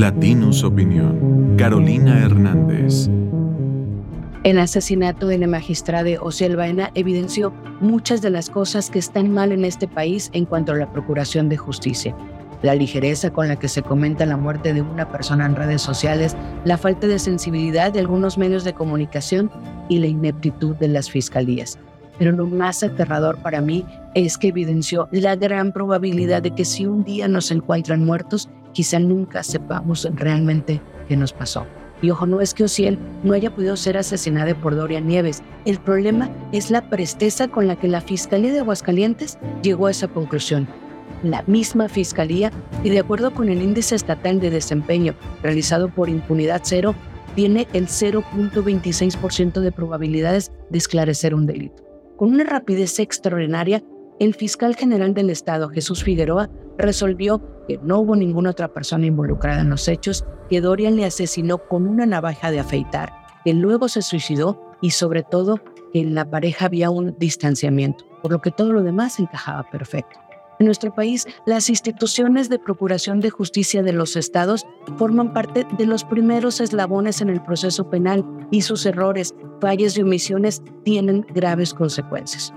Latinus Opinión. Carolina Hernández. El asesinato de la magistrada Ociel Baena evidenció muchas de las cosas que están mal en este país en cuanto a la procuración de justicia. La ligereza con la que se comenta la muerte de una persona en redes sociales, la falta de sensibilidad de algunos medios de comunicación y la ineptitud de las fiscalías. Pero lo más aterrador para mí es que evidenció la gran probabilidad de que si un día nos encuentran muertos, quizá nunca sepamos realmente qué nos pasó. Y ojo, no es que Ociel no haya podido ser asesinada por Dorian Nieves. El problema es la presteza con la que la Fiscalía de Aguascalientes llegó a esa conclusión. La misma Fiscalía, y de acuerdo con el índice estatal de desempeño realizado por Impunidad Cero, tiene el 0.26% de probabilidades de esclarecer un delito. Con una rapidez extraordinaria, el fiscal general del Estado, Jesús Figueroa, resolvió que no hubo ninguna otra persona involucrada en los hechos, que Dorian le asesinó con una navaja de afeitar, que luego se suicidó y sobre todo que en la pareja había un distanciamiento, por lo que todo lo demás encajaba perfecto. En nuestro país, las instituciones de procuración de justicia de los estados forman parte de los primeros eslabones en el proceso penal y sus errores, fallas y omisiones tienen graves consecuencias.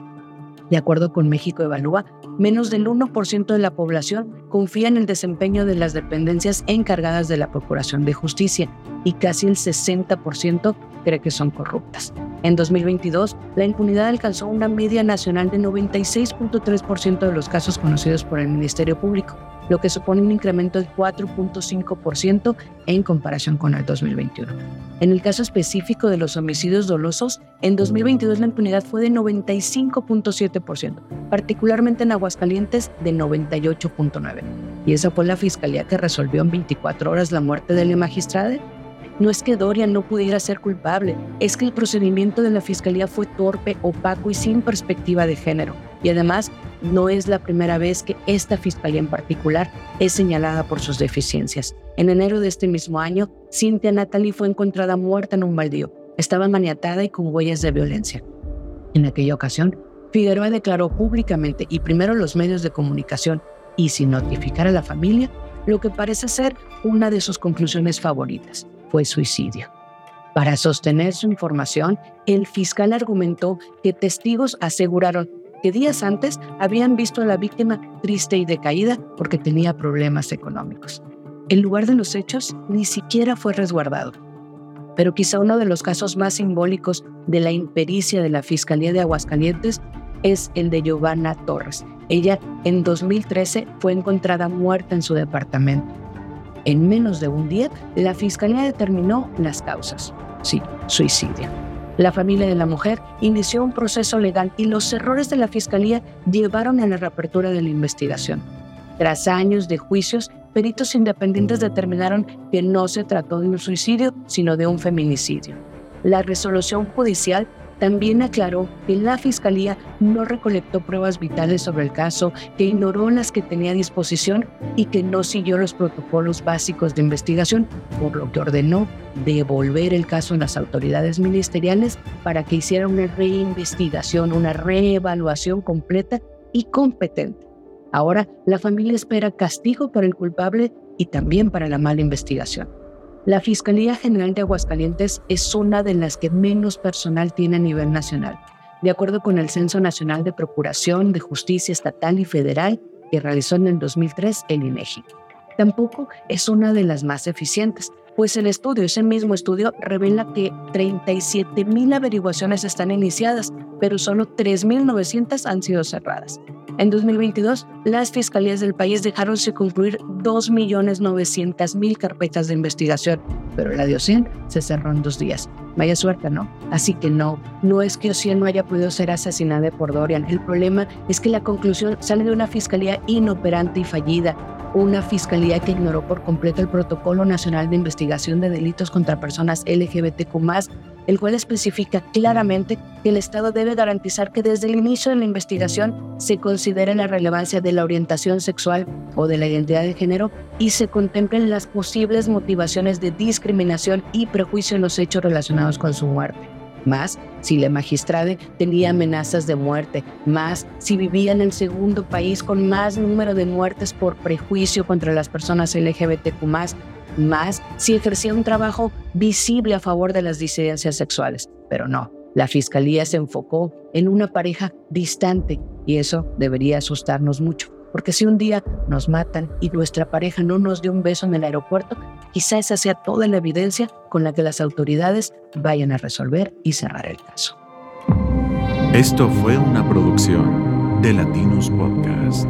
De acuerdo con México Evalúa, menos del 1% de la población confía en el desempeño de las dependencias encargadas de la Procuración de Justicia y casi el 60% cree que son corruptas. En 2022, la impunidad alcanzó una media nacional de 96.3% de los casos conocidos por el Ministerio Público, lo que supone un incremento del 4.5% en comparación con el 2021. En el caso específico de los homicidios dolosos, en 2022 la impunidad fue de 95.7%, particularmente en Aguascalientes de 98.9%. Y esa fue la fiscalía que resolvió en 24 horas la muerte de la magistrada no es que Dorian no pudiera ser culpable, es que el procedimiento de la fiscalía fue torpe, opaco y sin perspectiva de género. Y además, no es la primera vez que esta fiscalía en particular es señalada por sus deficiencias. En enero de este mismo año, Cynthia Natalie fue encontrada muerta en un baldío. Estaba maniatada y con huellas de violencia. En aquella ocasión, Figueroa declaró públicamente y primero los medios de comunicación y sin notificar a la familia lo que parece ser una de sus conclusiones favoritas fue suicidio. Para sostener su información, el fiscal argumentó que testigos aseguraron que días antes habían visto a la víctima triste y decaída porque tenía problemas económicos. El lugar de los hechos ni siquiera fue resguardado. Pero quizá uno de los casos más simbólicos de la impericia de la Fiscalía de Aguascalientes es el de Giovanna Torres. Ella en 2013 fue encontrada muerta en su departamento. En menos de un día, la fiscalía determinó las causas. Sí, suicidio. La familia de la mujer inició un proceso legal y los errores de la fiscalía llevaron a la reapertura de la investigación. Tras años de juicios, peritos independientes determinaron que no se trató de un suicidio, sino de un feminicidio. La resolución judicial también aclaró que la Fiscalía no recolectó pruebas vitales sobre el caso, que ignoró las que tenía a disposición y que no siguió los protocolos básicos de investigación, por lo que ordenó devolver el caso a las autoridades ministeriales para que hicieran una reinvestigación, una reevaluación completa y competente. Ahora la familia espera castigo para el culpable y también para la mala investigación. La Fiscalía General de Aguascalientes es una de las que menos personal tiene a nivel nacional, de acuerdo con el Censo Nacional de Procuración de Justicia Estatal y Federal que realizó en el 2003 el INEGI. Tampoco es una de las más eficientes, pues el estudio, ese mismo estudio, revela que 37 mil averiguaciones están iniciadas, pero solo 3.900 han sido cerradas. En 2022, las fiscalías del país dejaron sin concluir 2.900.000 carpetas de investigación, pero la de Ocien se cerró en dos días. Vaya suerte, ¿no? Así que no, no es que Ocien no haya podido ser asesinada por Dorian. El problema es que la conclusión sale de una fiscalía inoperante y fallida, una fiscalía que ignoró por completo el Protocolo Nacional de Investigación de Delitos contra Personas LGBTQ el cual especifica claramente que el Estado debe garantizar que desde el inicio de la investigación se considere la relevancia de la orientación sexual o de la identidad de género y se contemplen las posibles motivaciones de discriminación y prejuicio en los hechos relacionados con su muerte. Más si la magistrada tenía amenazas de muerte, más si vivía en el segundo país con más número de muertes por prejuicio contra las personas LGBTQ, más si ejercía un trabajo visible a favor de las disidencias sexuales. Pero no, la fiscalía se enfocó en una pareja distante y eso debería asustarnos mucho. Porque si un día nos matan y nuestra pareja no nos dio un beso en el aeropuerto, quizá esa sea toda la evidencia con la que las autoridades vayan a resolver y cerrar el caso. Esto fue una producción de Latinos Podcast.